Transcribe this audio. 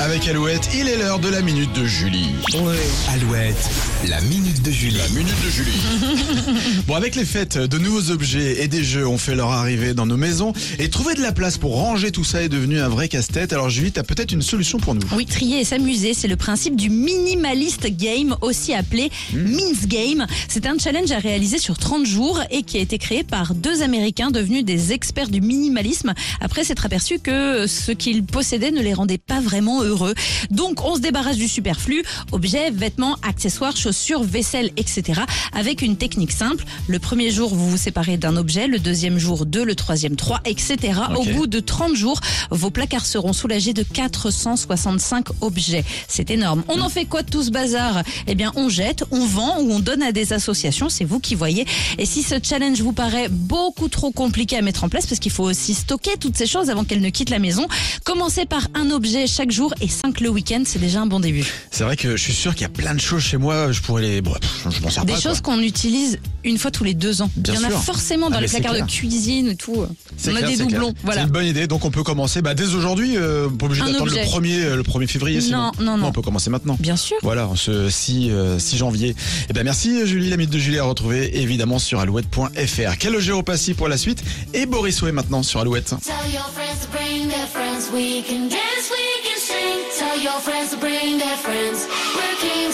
Avec Alouette, il est l'heure de la minute de Julie. Alouette, la minute de Julie. La minute de Julie. bon, avec les fêtes, de nouveaux objets et des jeux ont fait leur arrivée dans nos maisons. Et trouver de la place pour ranger tout ça est devenu un vrai casse-tête. Alors Julie, t'as peut-être une solution pour nous. Oui, trier et s'amuser, c'est le principe du minimalist game, aussi appelé Mince Game. C'est un challenge à réaliser sur 30 jours et qui a été créé par deux Américains devenus des experts du minimalisme après s'être aperçus que ce qu'ils possédaient ne les rendait pas vraiment heureux. Donc, on se débarrasse du superflu, objets, vêtements, accessoires, chaussures, vaisselle, etc. avec une technique simple. Le premier jour, vous vous séparez d'un objet, le deuxième jour, deux, le troisième, trois, etc. Au bout de 30 jours, vos placards seront soulagés de 465 objets. C'est énorme. On en fait quoi de tout ce bazar? Eh bien, on jette, on vend ou on donne à des associations. C'est vous qui voyez. Et si ce challenge vous paraît beaucoup trop compliqué à mettre en place, parce qu'il faut aussi stocker toutes ces choses avant qu'elles ne quittent la maison, commencez par un objet chaque jour et 5 le week-end. C'est déjà un bon début. C'est vrai que je suis sûr qu'il y a plein de choses chez moi, je pourrais les... Bon, je m'en sers Des pas. choses qu'on utilise une fois tous les deux ans. Bien Il y en a sûr. forcément dans Ah, les mais c'est placards de cuisine et tout. On a clair, des doublons. Voilà. C'est une bonne idée, donc on peut commencer bah, dès aujourd'hui, euh, pas obligé Un d'attendre le objet. 1er, euh, le 1er février. sinon. Non, non, non. on peut commencer maintenant. Bien sûr. Voilà, ce 6, euh, 6 janvier. Eh ben merci Julie, la mythe de Julie à retrouver évidemment sur alouette.fr. Quel géopathie pour la suite? Et Boris Way maintenant sur Alouette. Tell your friends to bring their friends. We can dance, we. Tell your friends to bring their friends. We're queens.